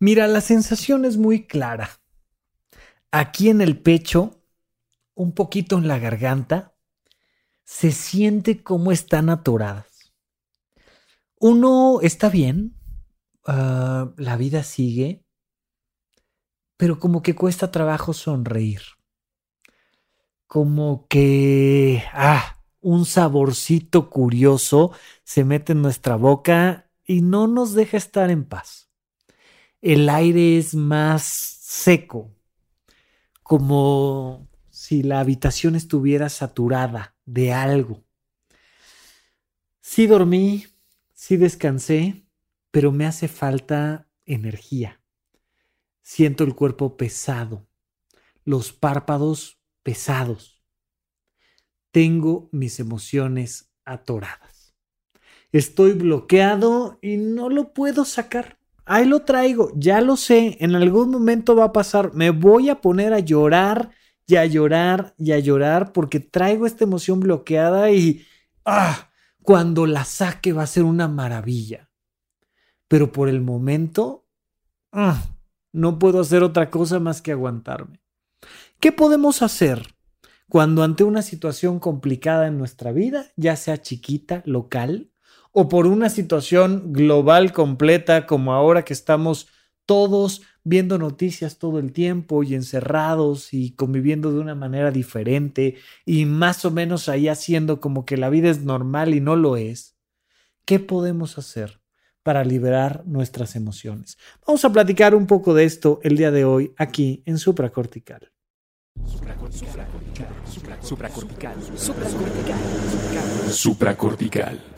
Mira, la sensación es muy clara. Aquí en el pecho, un poquito en la garganta, se siente como están atoradas. Uno está bien, ah, la vida sigue, pero como que cuesta trabajo sonreír. Como que, ah, un saborcito curioso se mete en nuestra boca y no nos deja estar en paz. El aire es más seco, como si la habitación estuviera saturada de algo. Sí dormí, sí descansé, pero me hace falta energía. Siento el cuerpo pesado, los párpados pesados. Tengo mis emociones atoradas. Estoy bloqueado y no lo puedo sacar. Ahí lo traigo, ya lo sé, en algún momento va a pasar. Me voy a poner a llorar y a llorar y a llorar porque traigo esta emoción bloqueada y ah, cuando la saque va a ser una maravilla. Pero por el momento ah, no puedo hacer otra cosa más que aguantarme. ¿Qué podemos hacer cuando ante una situación complicada en nuestra vida, ya sea chiquita, local, o por una situación global completa como ahora que estamos todos viendo noticias todo el tiempo y encerrados y conviviendo de una manera diferente y más o menos ahí haciendo como que la vida es normal y no lo es, ¿qué podemos hacer para liberar nuestras emociones? Vamos a platicar un poco de esto el día de hoy aquí en Supracortical. Supracortical. Supracortical. Supracortical. Supracortical.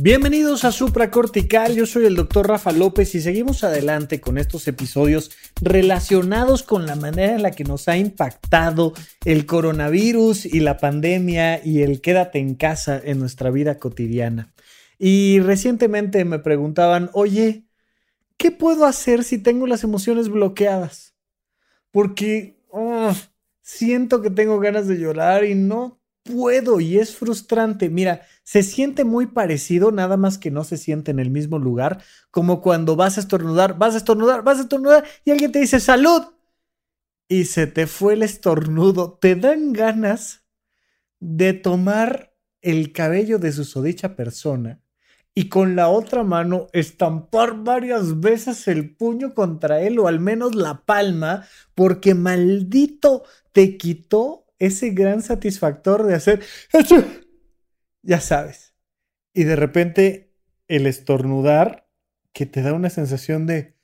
Bienvenidos a Supracortical, yo soy el doctor Rafa López y seguimos adelante con estos episodios relacionados con la manera en la que nos ha impactado el coronavirus y la pandemia y el quédate en casa en nuestra vida cotidiana. Y recientemente me preguntaban, oye, ¿qué puedo hacer si tengo las emociones bloqueadas? Porque oh, siento que tengo ganas de llorar y no puedo y es frustrante. Mira, se siente muy parecido, nada más que no se siente en el mismo lugar, como cuando vas a estornudar, vas a estornudar, vas a estornudar y alguien te dice salud y se te fue el estornudo. Te dan ganas de tomar el cabello de susodicha persona y con la otra mano estampar varias veces el puño contra él o al menos la palma, porque maldito te quitó ese gran satisfactor de hacer, ya sabes, y de repente el estornudar que te da una sensación de,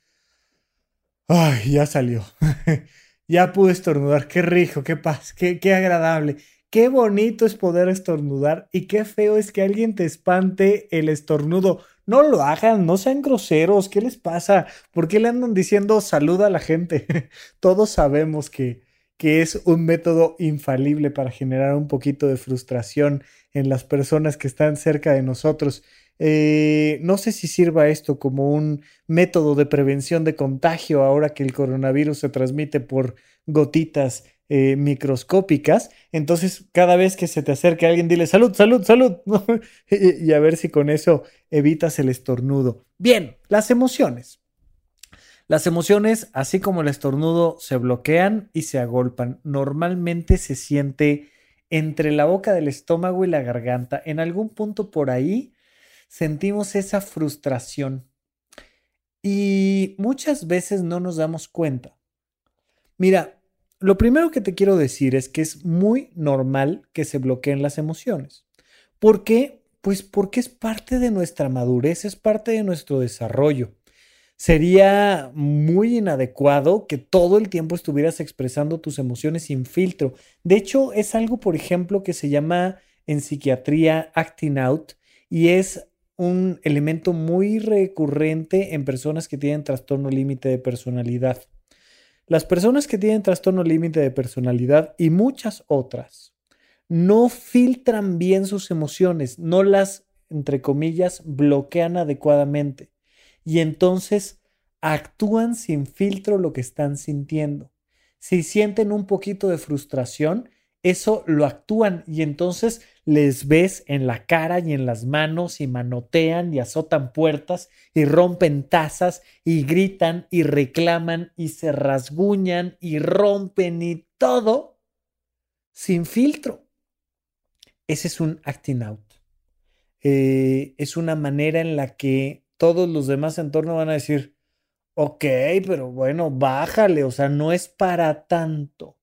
ay, ya salió, ya pude estornudar, qué rico, qué paz, qué, qué agradable. Qué bonito es poder estornudar y qué feo es que alguien te espante el estornudo. No lo hagan, no sean groseros. ¿Qué les pasa? ¿Por qué le andan diciendo saluda a la gente? Todos sabemos que, que es un método infalible para generar un poquito de frustración en las personas que están cerca de nosotros. Eh, no sé si sirva esto como un método de prevención de contagio ahora que el coronavirus se transmite por gotitas eh, microscópicas. Entonces, cada vez que se te acerque alguien, dile salud, salud, salud. y, a ver si con eso evitas el estornudo. Bien, las emociones. Las emociones, así como el estornudo, se bloquean y se agolpan. Normalmente se siente entre la boca del estómago y la garganta. En algún punto por ahí sentimos esa frustración. Y muchas veces no nos damos cuenta. Mira, lo primero que te quiero decir es que es muy normal que se bloqueen las emociones. ¿Por qué? Pues porque es parte de nuestra madurez, es parte de nuestro desarrollo. Sería muy inadecuado que todo el tiempo estuvieras expresando tus emociones sin filtro. De hecho, es algo, por ejemplo, que se llama en psiquiatría acting out y es un elemento muy recurrente en personas que tienen trastorno límite de personalidad. Las personas que tienen trastorno límite de personalidad y muchas otras no filtran bien sus emociones, no las entre comillas, bloquean adecuadamente y entonces actúan sin filtro lo que están sintiendo. Si sienten un poquito de frustración, eso lo actúan y entonces les ves en la cara y en las manos y manotean y azotan puertas y rompen tazas y gritan y reclaman y se rasguñan y rompen y todo sin filtro. Ese es un acting out. Eh, es una manera en la que todos los demás en torno van a decir, ok, pero bueno, bájale, o sea, no es para tanto.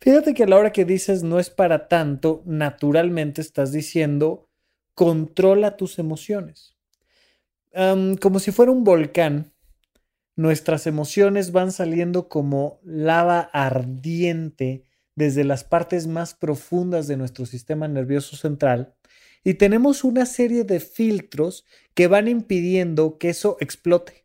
Fíjate que a la hora que dices no es para tanto, naturalmente estás diciendo controla tus emociones. como si fuera un volcán, nuestras emociones van saliendo como lava ardiente desde las partes más profundas de nuestro sistema nervioso central y tenemos una serie de filtros que van impidiendo que eso explote.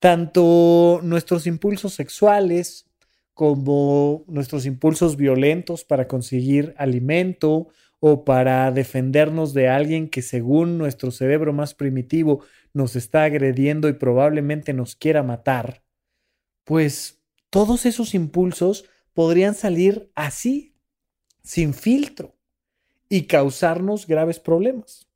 Tanto nuestros impulsos sexuales como nuestros impulsos violentos para conseguir alimento o para defendernos de alguien que según nuestro cerebro más primitivo nos está agrediendo y probablemente nos quiera matar, pues todos esos impulsos podrían salir así, sin filtro y causarnos graves problemas.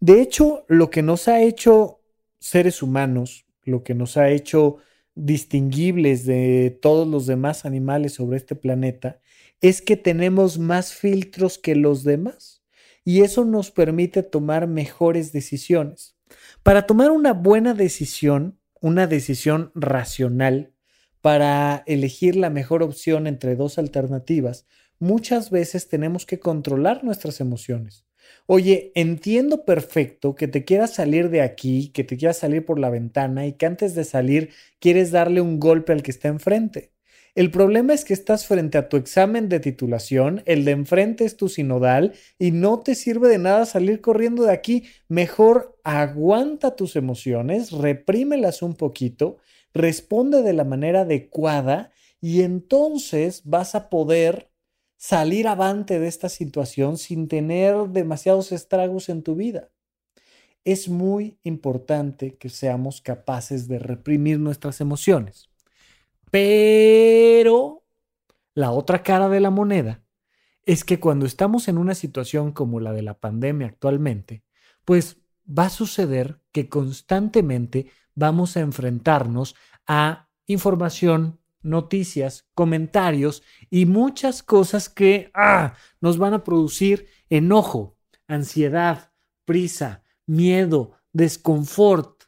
De hecho, lo que nos ha hecho seres humanos, lo que nos ha hecho distinguibles de todos los demás animales sobre este planeta, es que tenemos más filtros que los demás y eso nos permite tomar mejores decisiones. Para tomar una buena decisión, una decisión racional, para elegir la mejor opción entre dos alternativas, muchas veces tenemos que controlar nuestras emociones. Oye, entiendo perfecto que te quieras salir de aquí, que te quieras salir por la ventana y que antes de salir quieres darle un golpe al que está enfrente. El problema es que estás frente a tu examen de titulación, el de enfrente es tu sinodal y no te sirve de nada salir corriendo de aquí. Mejor aguanta tus emociones, reprímelas un poquito, responde de la manera adecuada y entonces vas a poder salir avante de esta situación sin tener demasiados estragos en tu vida. Es muy importante que seamos capaces de reprimir nuestras emociones. Pero la otra cara de la moneda es que cuando estamos en una situación como la de la pandemia actualmente, pues va a suceder que constantemente vamos a enfrentarnos a información noticias, comentarios y muchas cosas que ah, nos van a producir enojo, ansiedad, prisa, miedo, desconfort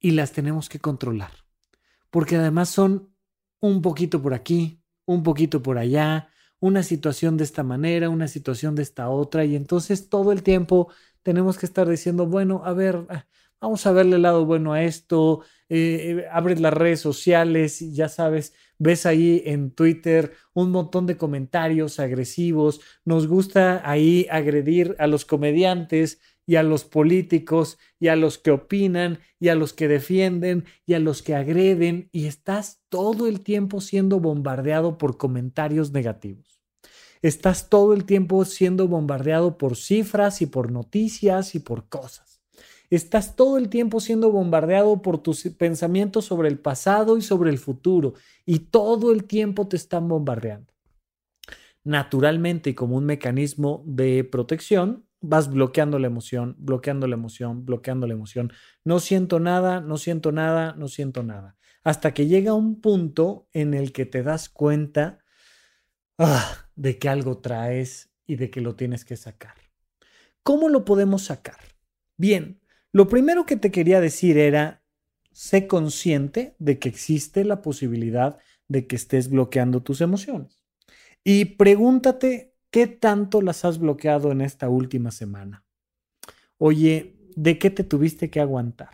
y las tenemos que controlar. Porque además son un poquito por aquí, un poquito por allá, una situación de esta manera, una situación de esta otra y entonces todo el tiempo tenemos que estar diciendo, bueno, a ver, ah, vamos a verle el lado bueno a esto, eh, eh, abres las redes sociales ya sabes, ves ahí en Twitter un montón de comentarios agresivos, nos gusta ahí agredir a los comediantes y a los políticos y a los que opinan y a los que defienden y a los que agreden y estás todo el tiempo siendo bombardeado por comentarios negativos. Estás todo el tiempo siendo bombardeado por cifras y por noticias y por cosas. Estás todo el tiempo siendo bombardeado por tus pensamientos sobre el pasado y sobre el futuro y todo el tiempo te están bombardeando. Naturalmente y como un mecanismo de protección, vas bloqueando la emoción, bloqueando la emoción, bloqueando la emoción. No siento nada, no siento nada, no siento nada. Hasta que llega un punto en el que te das cuenta ah, de que algo traes y de que lo tienes que sacar. ¿Cómo lo podemos sacar? Bien, lo primero que te quería decir era, sé consciente de que existe la posibilidad de que estés bloqueando tus emociones. Y pregúntate qué tanto las has bloqueado en esta última semana. Oye, ¿de qué te tuviste que aguantar?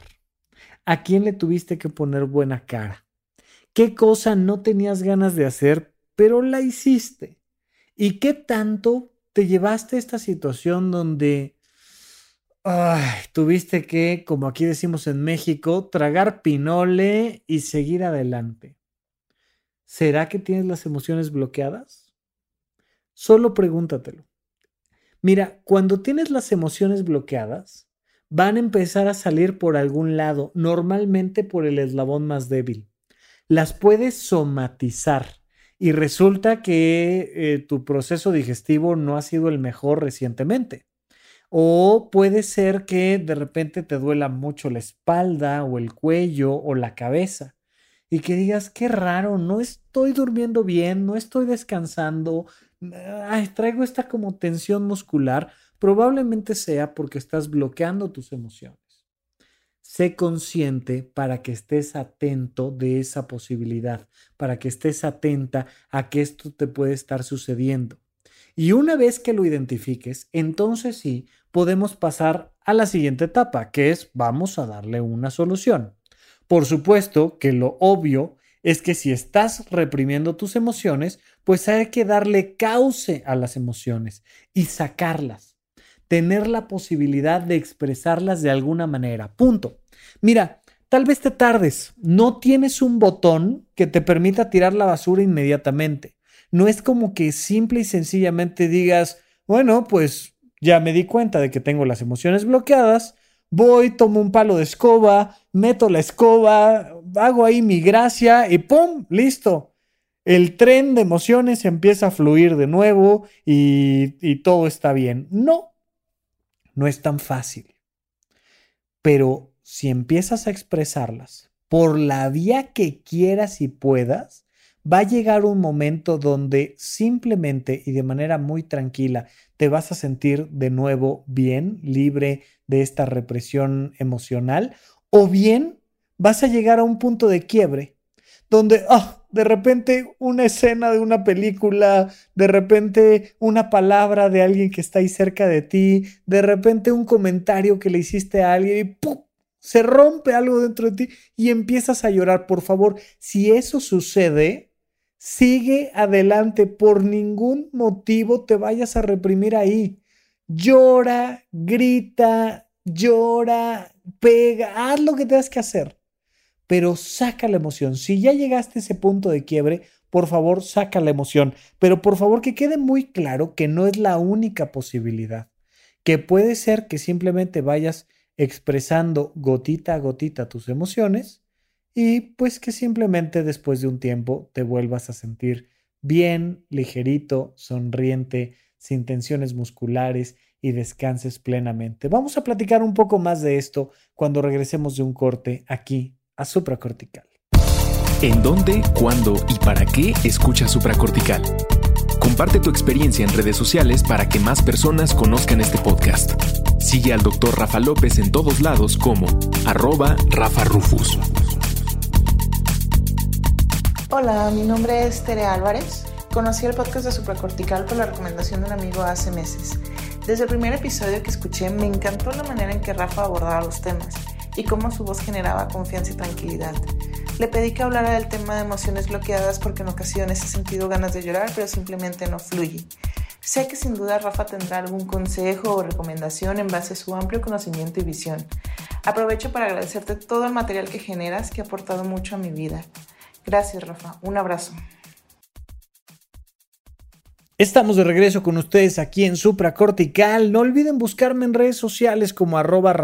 ¿A quién le tuviste que poner buena cara? ¿Qué cosa no tenías ganas de hacer, pero la hiciste? ¿Y qué tanto te llevaste a esta situación donde Ay, tuviste que, como aquí decimos en México, tragar pinole y seguir adelante. ¿Será que tienes las emociones bloqueadas? Solo pregúntatelo. Mira, cuando tienes las emociones bloqueadas, van a empezar a salir por algún lado, normalmente por el eslabón más débil. Las puedes somatizar y resulta que eh, tu proceso digestivo no ha sido el mejor recientemente. O puede ser que de repente te duela mucho la espalda o el cuello o la cabeza y que digas, qué raro, no estoy durmiendo bien, no estoy descansando, traigo esta como tensión muscular, probablemente sea porque estás bloqueando tus emociones. Sé consciente para que estés atento de esa posibilidad, para que estés atenta a que esto te puede estar sucediendo. Y una vez que lo identifiques, entonces sí, podemos pasar a la siguiente etapa, que es vamos a darle una solución. Por supuesto que lo obvio es que si estás reprimiendo tus emociones, pues hay que darle cauce a las emociones y sacarlas. Tener la posibilidad de expresarlas de alguna manera. Punto. Mira, tal vez te tardes. No tienes un botón que te permita tirar la basura inmediatamente. No es como que simple y sencillamente digas, bueno, pues ya me di cuenta de que tengo las emociones bloqueadas, voy, tomo un palo de escoba, meto la escoba, hago ahí mi gracia y ¡pum! Listo. El tren de emociones empieza a fluir de nuevo y, y todo está bien. No, no es tan fácil. Pero si empiezas a expresarlas por la vía que quieras y puedas, va a llegar un momento donde simplemente y de manera muy tranquila te vas a sentir de nuevo bien, libre de esta represión emocional, o bien vas a llegar a un punto de quiebre donde ah, de repente una escena de una película, de repente una palabra de alguien que está ahí cerca de ti, de repente un comentario que le hiciste a alguien y ¡pum! se rompe algo dentro de ti y empiezas a llorar. Por favor, si eso sucede, Sigue adelante, por ningún motivo te vayas a reprimir ahí. Llora, grita, llora, pega, haz lo que tengas que hacer, pero saca la emoción. Si ya llegaste a ese punto de quiebre, por favor, saca la emoción, pero por favor que quede muy claro que no es la única posibilidad, que puede ser que simplemente vayas expresando gotita a gotita tus emociones y pues que simplemente después de un tiempo te vuelvas a sentir bien, ligerito, sonriente, sin tensiones musculares y descanses plenamente. Vamos a platicar un poco más de esto cuando regresemos de un corte aquí a supracortical. ¿En dónde, cuándo y para qué escucha supracortical? Comparte tu experiencia en redes sociales para que más personas conozcan este podcast. Sigue al Dr. Rafa López en todos lados como arroba Rafa Rufus. Hola, mi nombre es Tere Álvarez. Conocí el podcast de Supracortical por la recomendación de un amigo hace meses. Desde el primer episodio que escuché me encantó la manera en que Rafa abordaba los temas y cómo su voz generaba confianza y tranquilidad. Le pedí que hablara del tema de emociones bloqueadas porque en ocasiones he sentido ganas de llorar pero simplemente no fluye. Sé que sin duda Rafa tendrá algún consejo o recomendación en base a su amplio conocimiento y visión. Aprovecho para agradecerte todo el material que generas que ha aportado mucho a mi vida. Gracias, Rafa. Un abrazo. Estamos de regreso con ustedes aquí en Supra Cortical. No olviden buscarme en redes sociales como arroba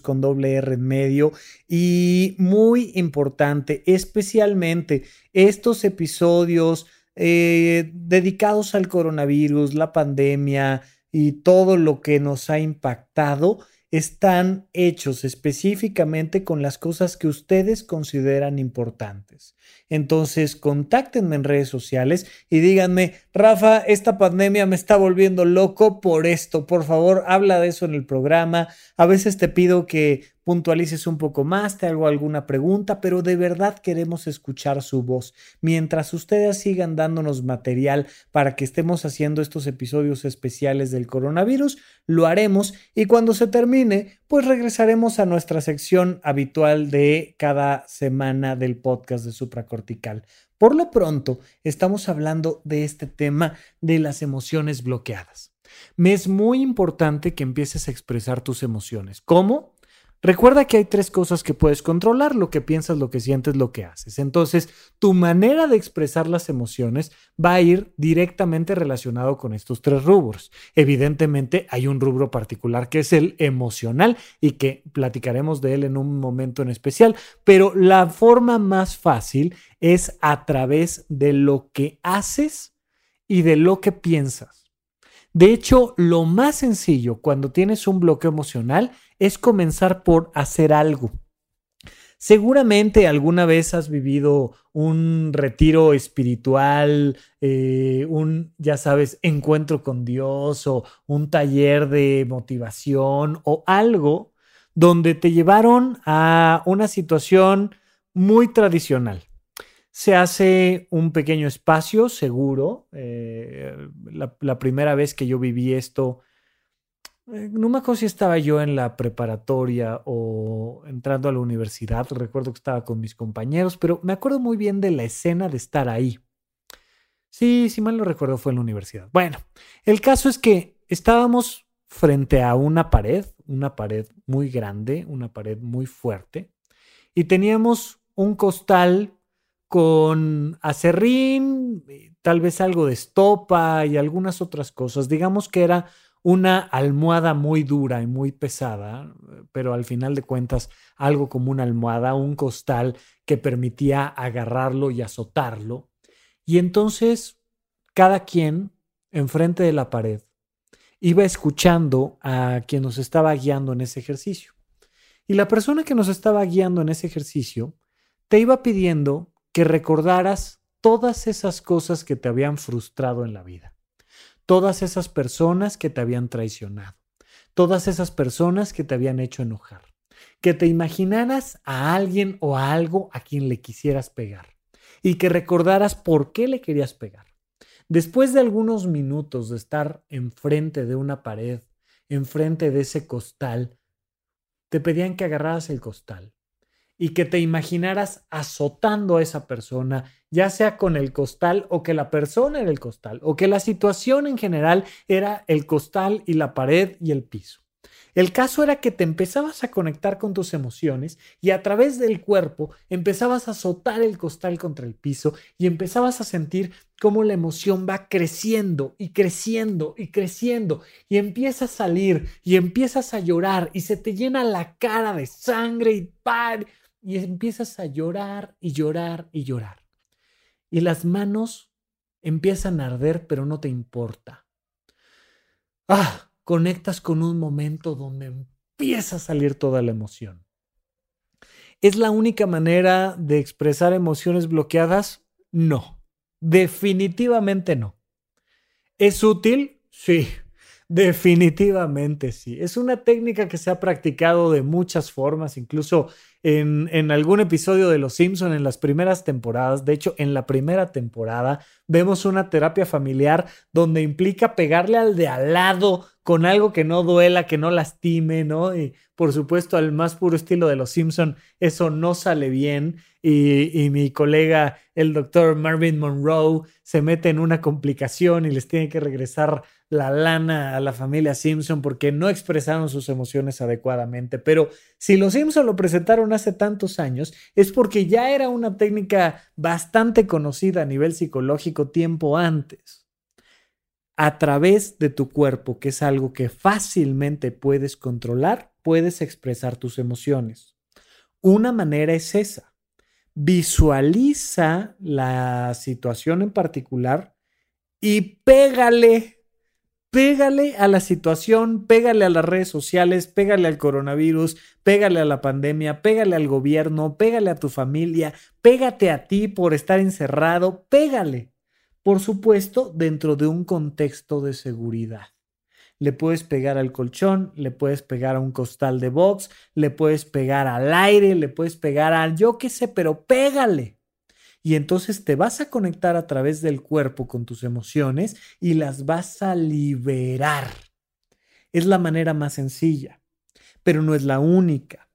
con doble R en medio. Y muy importante, especialmente estos episodios eh, dedicados al coronavirus, la pandemia y todo lo que nos ha impactado están hechos específicamente con las cosas que ustedes consideran importantes. Entonces, contáctenme en redes sociales y díganme, Rafa, esta pandemia me está volviendo loco por esto. Por favor, habla de eso en el programa. A veces te pido que puntualices un poco más, te hago alguna pregunta, pero de verdad queremos escuchar su voz. Mientras ustedes sigan dándonos material para que estemos haciendo estos episodios especiales del coronavirus, lo haremos y cuando se termine, pues regresaremos a nuestra sección habitual de cada semana del podcast de supracortical. Por lo pronto, estamos hablando de este tema de las emociones bloqueadas. Me es muy importante que empieces a expresar tus emociones. ¿Cómo? Recuerda que hay tres cosas que puedes controlar, lo que piensas, lo que sientes, lo que haces. Entonces, tu manera de expresar las emociones va a ir directamente relacionado con estos tres rubros. Evidentemente, hay un rubro particular que es el emocional y que platicaremos de él en un momento en especial, pero la forma más fácil es a través de lo que haces y de lo que piensas. De hecho, lo más sencillo cuando tienes un bloqueo emocional es comenzar por hacer algo. Seguramente alguna vez has vivido un retiro espiritual, eh, un, ya sabes, encuentro con Dios o un taller de motivación o algo donde te llevaron a una situación muy tradicional. Se hace un pequeño espacio seguro. Eh, la primera vez que yo viví esto, no me acuerdo si estaba yo en la preparatoria o entrando a la universidad, recuerdo que estaba con mis compañeros, pero me acuerdo muy bien de la escena de estar ahí. Sí, si mal lo recuerdo fue en la universidad. Bueno, el caso es que estábamos frente a una pared, una pared muy grande, una pared muy fuerte, y teníamos un costal con acerrín, tal vez algo de estopa y algunas otras cosas. Digamos que era una almohada muy dura y muy pesada, pero al final de cuentas algo como una almohada, un costal que permitía agarrarlo y azotarlo. Y entonces cada quien enfrente de la pared iba escuchando a quien nos estaba guiando en ese ejercicio. Y la persona que nos estaba guiando en ese ejercicio te iba pidiendo que recordaras todas esas cosas que te habían frustrado en la vida todas esas personas que te habían traicionado, todas esas personas que te habían hecho enojar, que te imaginaras a alguien o a algo a quien le quisieras pegar y que recordaras por qué le querías pegar. Después de algunos minutos de estar enfrente de una pared, enfrente de ese costal, te pedían que agarraras el costal y que te imaginaras azotando a esa persona, ya sea con el costal o que la persona era el costal, o que la situación en general era el costal y la pared y el piso. El caso era que te empezabas a conectar con tus emociones y a través del cuerpo empezabas a azotar el costal contra el piso y empezabas a sentir cómo la emoción va creciendo y creciendo y creciendo y empieza a salir y empiezas a llorar y se te llena la cara de sangre y par y empiezas a llorar y llorar y llorar. Y las manos empiezan a arder, pero no te importa. Ah, conectas con un momento donde empieza a salir toda la emoción. ¿Es la única manera de expresar emociones bloqueadas? No, definitivamente no. ¿Es útil? Sí, definitivamente sí. Es una técnica que se ha practicado de muchas formas, incluso en, algún episodio de Los Simpson en las primeras temporadas. De hecho, en la primera temporada vemos una terapia familiar donde implica pegarle al de al lado con algo que no duela, que no lastime, ¿no? Y por supuesto, al más puro estilo de Los Simpson, eso no sale bien. Y, mi colega, el doctor Marvin Monroe, se mete en una complicación y les tiene que regresar la lana a la familia Simpson porque no expresaron sus emociones adecuadamente. Pero si los Simpson lo presentaron hace tantos años, es porque ya era una técnica bastante conocida a nivel psicológico tiempo antes. A través de tu cuerpo, que es algo que fácilmente puedes controlar, puedes expresar tus emociones. Una manera es esa. Visualiza la situación en particular y pégale pégale a la situación, pégale a las redes sociales, pégale al coronavirus, pégale a la pandemia, pégale al gobierno, pégale a tu familia, pégate a ti por estar encerrado, pégale. Por supuesto, dentro de un contexto de seguridad. Le puedes pegar al colchón, le puedes pegar a un costal de box, le puedes pegar al aire, le puedes pegar al yo qué sé, pero pégale y entonces te vas a conectar a través del cuerpo con tus emociones y las vas a liberar. Es la manera más sencilla, pero no es la única.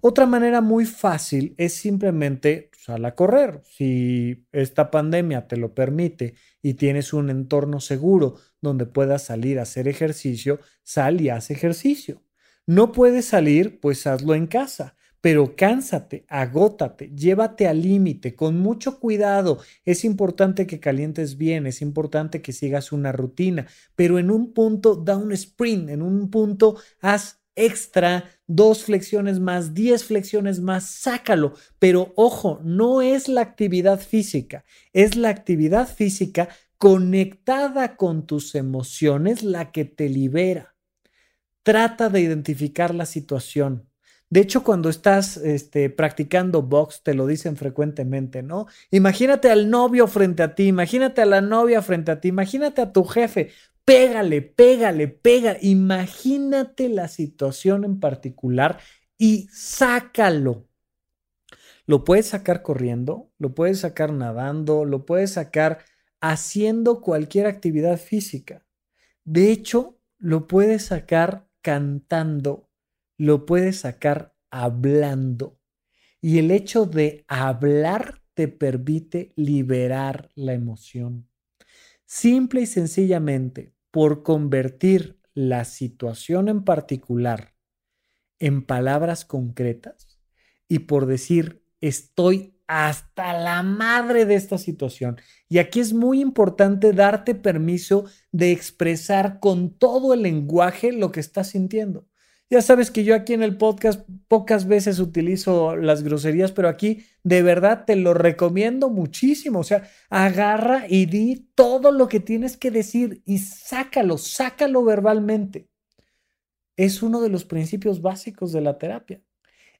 Otra manera muy fácil es simplemente sal a correr. Si esta pandemia te lo permite y tienes un entorno seguro donde puedas salir a hacer ejercicio, sal y haz ejercicio. No puedes salir, pues hazlo en casa pero cánsate, agótate, llévate al límite, con mucho cuidado. Es importante que calientes bien, es importante que sigas una rutina, pero en un punto da un sprint, en un punto haz extra, dos flexiones más, diez flexiones más, sácalo. Pero ojo, no es la actividad física, es la actividad física conectada con tus emociones la que te libera. Trata de identificar la situación de hecho, cuando estás este, practicando box, te lo dicen frecuentemente, ¿no? Imagínate al novio frente a ti, imagínate a la novia frente a ti, imagínate a tu jefe. Pégale, pégale, pega. Imagínate la situación en particular y sácalo. Lo puedes sacar corriendo, lo puedes sacar nadando, lo puedes sacar haciendo cualquier actividad física. De hecho, lo puedes sacar cantando lo puedes sacar hablando. Y el hecho de hablar te permite liberar la emoción. Simple y sencillamente, por convertir la situación en particular en palabras concretas y por decir estoy hasta la madre de esta situación. Y aquí es muy importante darte permiso de expresar con todo el lenguaje lo que estás sintiendo. Ya sabes que yo aquí en el podcast pocas veces utilizo las groserías, pero aquí de verdad te lo recomiendo muchísimo. O sea, agarra y di todo lo que tienes que decir y sácalo, sácalo verbalmente. Es uno de los principios básicos de la terapia.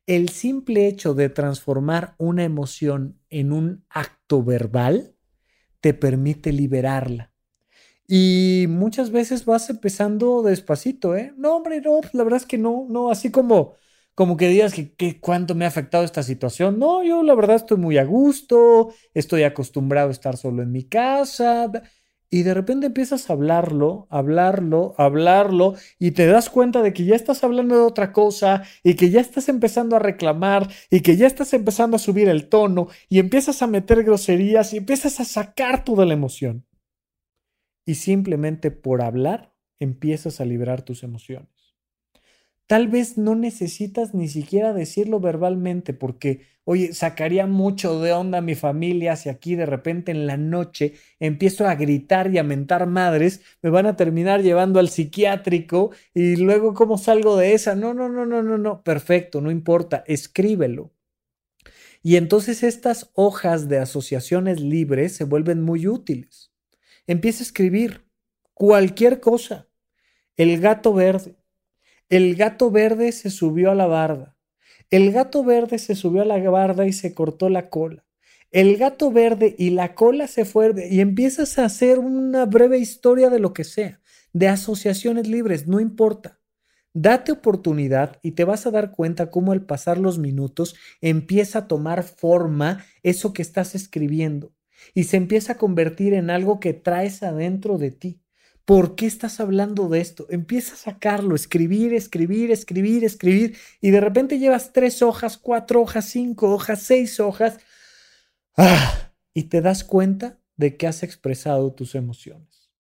El simple hecho de transformar una emoción en un acto verbal te permite liberarla y muchas veces vas empezando despacito, ¿eh? No, hombre, no, la verdad es que no, no, así como, como que digas que, cuánto me ha afectado esta situación. No, yo la verdad estoy muy a gusto, estoy acostumbrado a estar solo en mi casa. Y de repente empiezas a hablarlo, hablarlo, hablarlo, y te das cuenta de que ya estás hablando de otra cosa, y que ya estás empezando a reclamar, y que ya estás empezando a subir el tono, y empiezas a meter groserías, y empiezas a sacar toda la emoción y simplemente por hablar empiezas a liberar tus emociones. Tal vez no necesitas ni siquiera decirlo verbalmente porque, oye, sacaría mucho de onda a mi familia si aquí de repente en la noche empiezo a gritar y a mentar madres, me van a terminar llevando al psiquiátrico y luego cómo salgo de esa. No, no, no, no, no, no, perfecto, no importa, escríbelo. Y entonces estas hojas de asociaciones libres se vuelven muy útiles. Empieza a escribir cualquier cosa. El gato verde. El gato verde se subió a la barda. El gato verde se subió a la barda y se cortó la cola. El gato verde y la cola se fue y empiezas a hacer una breve historia de lo que sea, de asociaciones libres, no importa. Date oportunidad y te vas a dar cuenta cómo al pasar los minutos empieza a tomar forma eso que estás escribiendo y se empieza a convertir en algo que traes adentro de ti. ¿Por qué estás hablando de esto? Empieza a sacarlo, escribir, escribir, escribir, escribir, y de repente llevas tres hojas, cuatro hojas, cinco hojas, seis hojas, ¡ah! y te das cuenta de que has expresado tus emociones.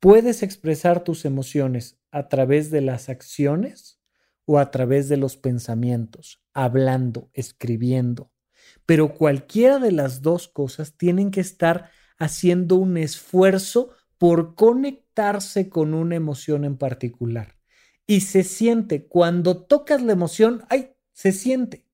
Puedes expresar tus emociones a través de las acciones o a través de los pensamientos, hablando, escribiendo, pero cualquiera de las dos cosas tienen que estar haciendo un esfuerzo por conectarse con una emoción en particular. Y se siente, cuando tocas la emoción, ¡ay! Se siente.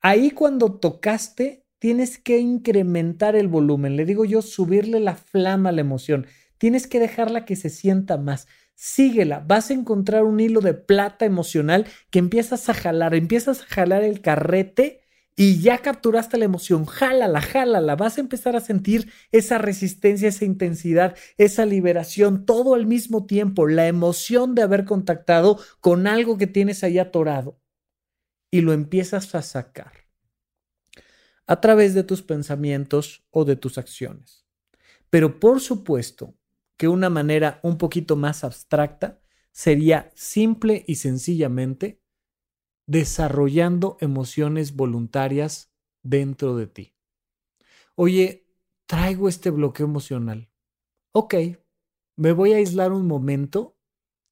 Ahí cuando tocaste, tienes que incrementar el volumen. Le digo yo, subirle la flama a la emoción. Tienes que dejarla que se sienta más. Síguela, vas a encontrar un hilo de plata emocional que empiezas a jalar, empiezas a jalar el carrete y ya capturaste la emoción, jálala, jálala, vas a empezar a sentir esa resistencia, esa intensidad, esa liberación, todo al mismo tiempo, la emoción de haber contactado con algo que tienes ahí atorado y lo empiezas a sacar a través de tus pensamientos o de tus acciones. Pero por supuesto que una manera un poquito más abstracta sería simple y sencillamente desarrollando emociones voluntarias dentro de ti. Oye, traigo este bloqueo emocional. Ok, me voy a aislar un momento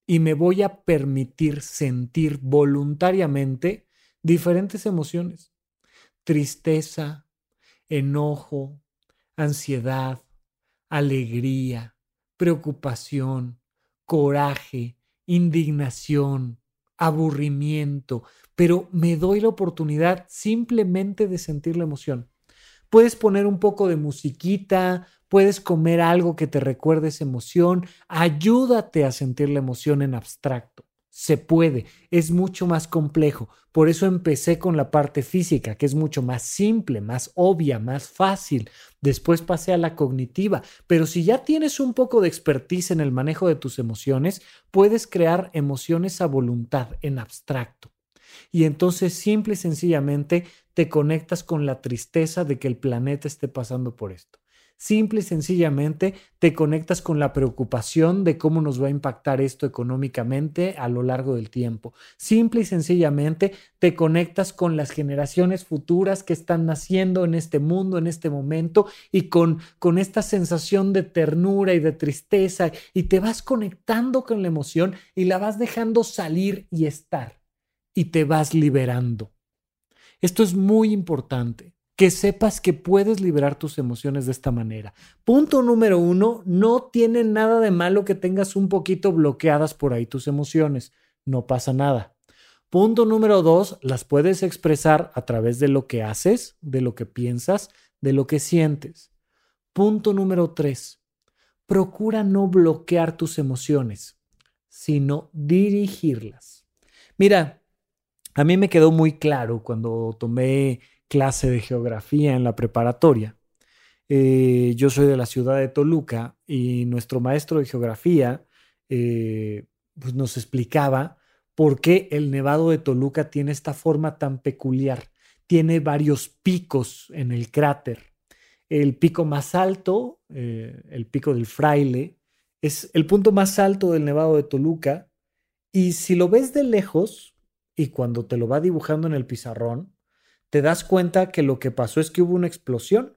y me voy a permitir sentir voluntariamente diferentes emociones. Tristeza, enojo, ansiedad, alegría, preocupación, coraje, indignación, aburrimiento, pero me doy la oportunidad simplemente de sentir la emoción. Puedes poner un poco de musiquita, puedes comer algo que te recuerde esa emoción, ayúdate a sentir la emoción en abstracto. Se puede, es mucho más complejo. Por eso empecé con la parte física, que es mucho más simple, más obvia, más fácil. Después pasé a la cognitiva. Pero si ya tienes un poco de expertise en el manejo de tus emociones, puedes crear emociones a voluntad, en abstracto. Y entonces simple y sencillamente te conectas con la tristeza de que el planeta esté pasando por esto. Simple y sencillamente te conectas con la preocupación de cómo nos va a impactar esto económicamente a lo largo del tiempo. Simple y sencillamente te conectas con las generaciones futuras que están naciendo en este mundo, en este momento, y con, con esta sensación de ternura y de tristeza, y te vas conectando con la emoción y la vas dejando salir y estar, y te vas liberando. Esto es muy importante que sepas que puedes liberar tus emociones de esta manera. Punto número uno, no tiene nada de malo que tengas un poquito bloqueadas por ahí tus emociones. No pasa nada. Punto número dos, las puedes expresar a través de lo que haces, de lo que piensas, de lo que sientes. Punto número tres, procura no bloquear tus emociones, sino dirigirlas. Mira, a mí me quedó muy claro cuando tomé clase de geografía en la preparatoria. Eh, yo soy de la ciudad de Toluca y nuestro maestro de geografía eh, pues nos explicaba por qué el Nevado de Toluca tiene esta forma tan peculiar. Tiene varios picos en el cráter. El pico más alto, eh, el pico del fraile, es el punto más alto del Nevado de Toluca. Y si lo ves de lejos y cuando te lo va dibujando en el pizarrón, te das cuenta que lo que pasó es que hubo una explosión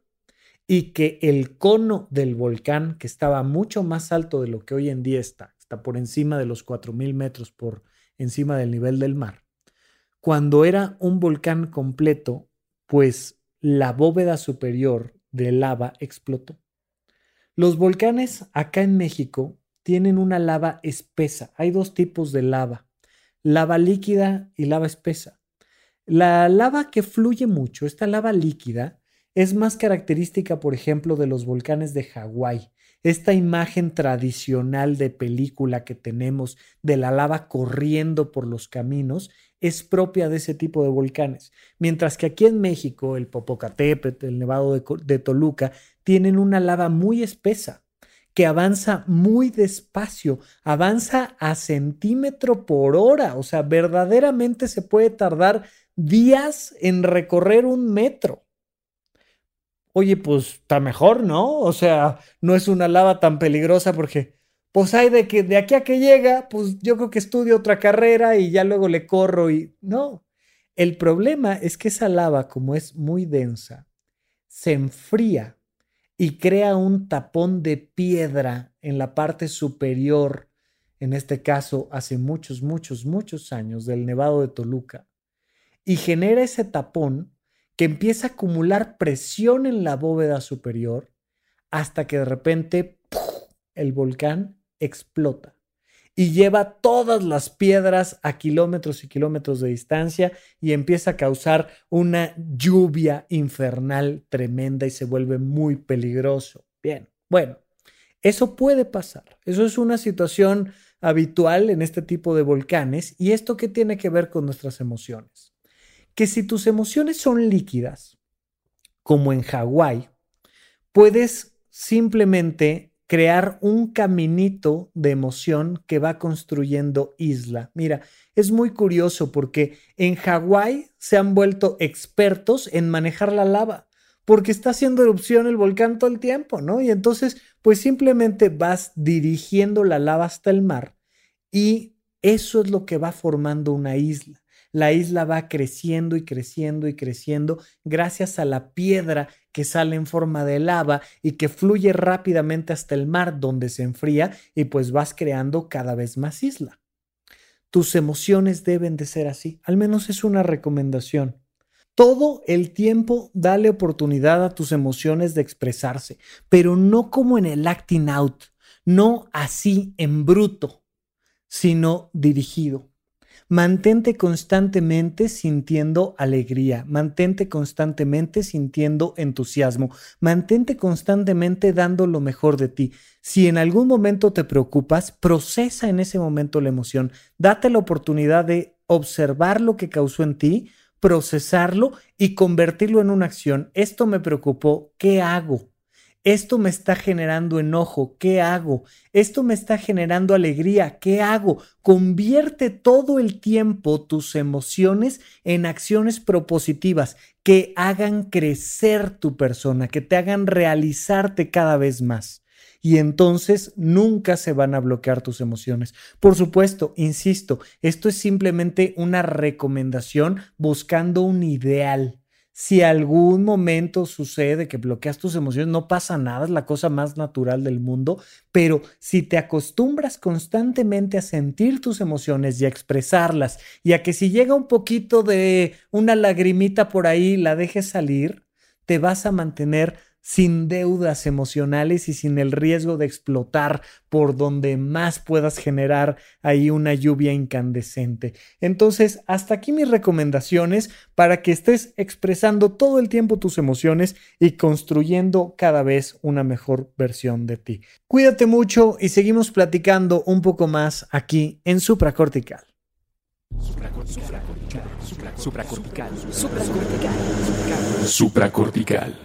y que el cono del volcán, que estaba mucho más alto de lo que hoy en día está, está por encima de los 4.000 metros por encima del nivel del mar, cuando era un volcán completo, pues la bóveda superior de lava explotó. Los volcanes acá en México tienen una lava espesa. Hay dos tipos de lava, lava líquida y lava espesa. La lava que fluye mucho, esta lava líquida, es más característica, por ejemplo, de los volcanes de Hawái. Esta imagen tradicional de película que tenemos de la lava corriendo por los caminos es propia de ese tipo de volcanes. Mientras que aquí en México, el Popocatépetl, el Nevado de, de Toluca, tienen una lava muy espesa que avanza muy despacio, avanza a centímetro por hora, o sea, verdaderamente se puede tardar días en recorrer un metro. Oye, pues está mejor, ¿no? O sea, no es una lava tan peligrosa porque, pues hay de que de aquí a que llega, pues yo creo que estudio otra carrera y ya luego le corro y no. El problema es que esa lava, como es muy densa, se enfría y crea un tapón de piedra en la parte superior, en este caso hace muchos, muchos, muchos años, del Nevado de Toluca y genera ese tapón que empieza a acumular presión en la bóveda superior hasta que de repente el volcán explota y lleva todas las piedras a kilómetros y kilómetros de distancia y empieza a causar una lluvia infernal tremenda y se vuelve muy peligroso. Bien, bueno, eso puede pasar. Eso es una situación habitual en este tipo de volcanes y esto qué tiene que ver con nuestras emociones que si tus emociones son líquidas, como en Hawái, puedes simplemente crear un caminito de emoción que va construyendo isla. Mira, es muy curioso porque en Hawái se han vuelto expertos en manejar la lava, porque está haciendo erupción el volcán todo el tiempo, ¿no? Y entonces, pues simplemente vas dirigiendo la lava hasta el mar y eso es lo que va formando una isla la isla va creciendo y creciendo y creciendo gracias a la piedra que sale en forma de lava y que fluye rápidamente hasta el mar donde se enfría y pues vas creando cada vez más isla. tus emociones deben de ser así. Al menos es una recomendación. Todo el tiempo dale oportunidad a tus emociones de expresarse, pero no como en el acting out, no así en bruto, sino dirigido. Mantente constantemente sintiendo alegría, mantente constantemente sintiendo entusiasmo, mantente constantemente dando lo mejor de ti. Si en algún momento te preocupas, procesa en ese momento la emoción, date la oportunidad de observar lo que causó en ti, procesarlo y convertirlo en una acción. Esto me preocupó, ¿qué hago? Esto me está generando enojo, ¿qué hago? Esto me está generando alegría, ¿qué hago? Convierte todo el tiempo tus emociones en acciones propositivas que hagan crecer tu persona, que te hagan realizarte cada vez más. Y entonces nunca se van a bloquear tus emociones. Por supuesto, insisto, esto es simplemente una recomendación buscando un ideal si algún momento sucede que bloqueas tus emociones, no pasa nada, es la cosa más natural del mundo, pero si te acostumbras constantemente a sentir tus emociones y a expresarlas, y a que si llega un poquito de una lagrimita por ahí, la dejes salir, te vas a mantener sin deudas emocionales y sin el riesgo de explotar por donde más puedas generar ahí una lluvia incandescente. Entonces, hasta aquí mis recomendaciones para que estés expresando todo el tiempo tus emociones y construyendo cada vez una mejor versión de ti. Cuídate mucho y seguimos platicando un poco más aquí en Supracortical. Supracortical. Supracortical. Supracortical. Supracortical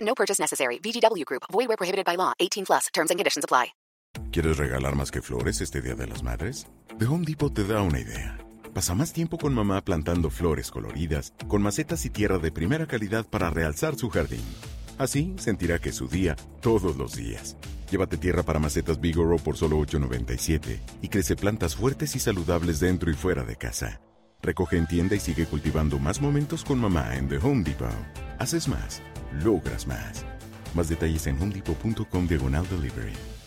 No purchase necessary. VGW Group. Void where prohibited by law. 18 plus. Terms and conditions apply. ¿Quieres regalar más que flores este Día de las Madres? The Home Depot te da una idea. Pasa más tiempo con mamá plantando flores coloridas, con macetas y tierra de primera calidad para realzar su jardín. Así sentirá que es su día todos los días. Llévate tierra para macetas Bigoro por solo $8.97 y crece plantas fuertes y saludables dentro y fuera de casa. Recoge en tienda y sigue cultivando más momentos con mamá en The Home Depot. Haces más, logras más. Más detalles en homedepot.com diagonal delivery.